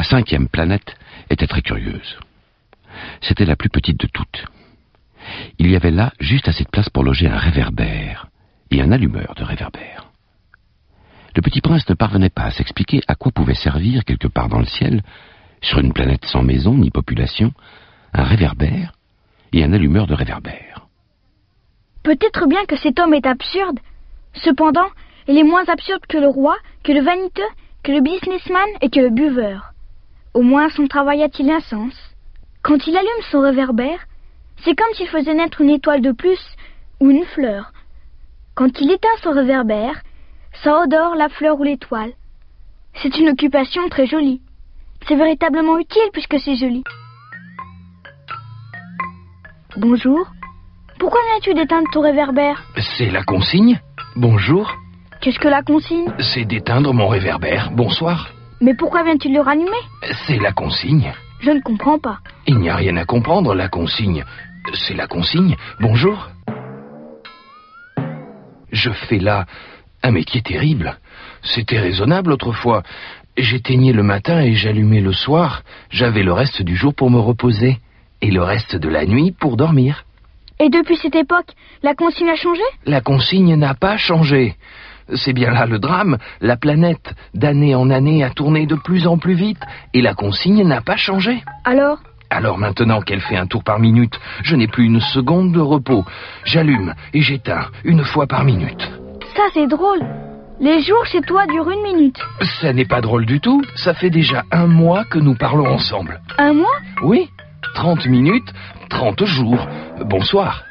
La cinquième planète était très curieuse. C'était la plus petite de toutes. Il y avait là juste assez de place pour loger un réverbère et un allumeur de réverbère. Le petit prince ne parvenait pas à s'expliquer à quoi pouvait servir quelque part dans le ciel, sur une planète sans maison ni population, un réverbère et un allumeur de réverbère. Peut-être bien que cet homme est absurde. Cependant, il est moins absurde que le roi, que le vaniteux, que le businessman et que le buveur. Au moins son travail a-t-il un sens? Quand il allume son réverbère, c'est comme s'il faisait naître une étoile de plus ou une fleur. Quand il éteint son réverbère, ça odore la fleur ou l'étoile. C'est une occupation très jolie. C'est véritablement utile puisque c'est joli. Bonjour. Pourquoi viens-tu d'éteindre ton réverbère? C'est la consigne Bonjour. Qu'est-ce que la consigne? C'est d'éteindre mon réverbère. Bonsoir. Mais pourquoi viens-tu le rallumer C'est la consigne. Je ne comprends pas. Il n'y a rien à comprendre, la consigne. C'est la consigne. Bonjour. Je fais là un métier terrible. C'était raisonnable autrefois. J'éteignais le matin et j'allumais le soir. J'avais le reste du jour pour me reposer. Et le reste de la nuit pour dormir. Et depuis cette époque, la consigne a changé? La consigne n'a pas changé. C'est bien là le drame. La planète, d'année en année, a tourné de plus en plus vite, et la consigne n'a pas changé. Alors? Alors maintenant qu'elle fait un tour par minute, je n'ai plus une seconde de repos. J'allume et j'éteins une fois par minute. Ça, c'est drôle. Les jours chez toi durent une minute. Ça n'est pas drôle du tout. Ça fait déjà un mois que nous parlons ensemble. Un mois? Oui, 30 minutes, 30 jours. Bonsoir.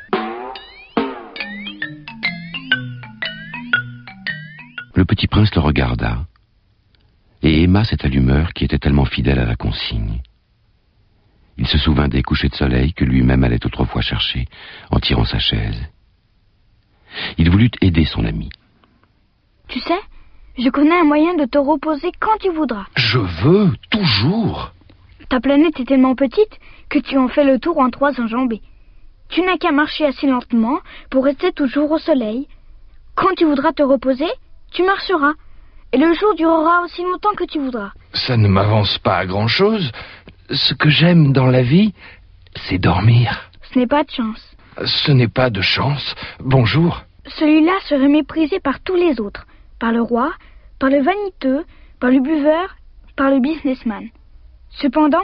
Le petit prince le regarda et aima cette allumeur qui était tellement fidèle à la consigne. Il se souvint des couchers de soleil que lui-même allait autrefois chercher en tirant sa chaise. Il voulut aider son ami. Tu sais, je connais un moyen de te reposer quand tu voudras. Je veux, toujours. Ta planète est tellement petite que tu en fais le tour en trois enjambées. Tu n'as qu'à marcher assez lentement pour rester toujours au soleil. Quand tu voudras te reposer, tu marcheras. Et le jour durera aussi longtemps que tu voudras. Ça ne m'avance pas à grand-chose. Ce que j'aime dans la vie, c'est dormir. Ce n'est pas de chance. Ce n'est pas de chance. Bonjour. Celui-là serait méprisé par tous les autres. Par le roi, par le vaniteux, par le buveur, par le businessman. Cependant,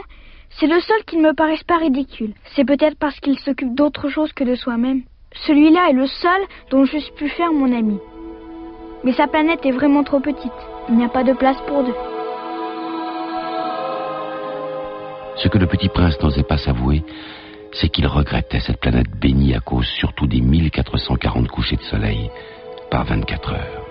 c'est le seul qui ne me paraisse pas ridicule. C'est peut-être parce qu'il s'occupe d'autre chose que de soi-même. Celui-là est le seul dont j'eusse pu faire mon ami. Mais sa planète est vraiment trop petite. Il n'y a pas de place pour deux. Ce que le petit prince n'osait pas s'avouer, c'est qu'il regrettait cette planète bénie à cause surtout des 1440 couchers de soleil par 24 heures.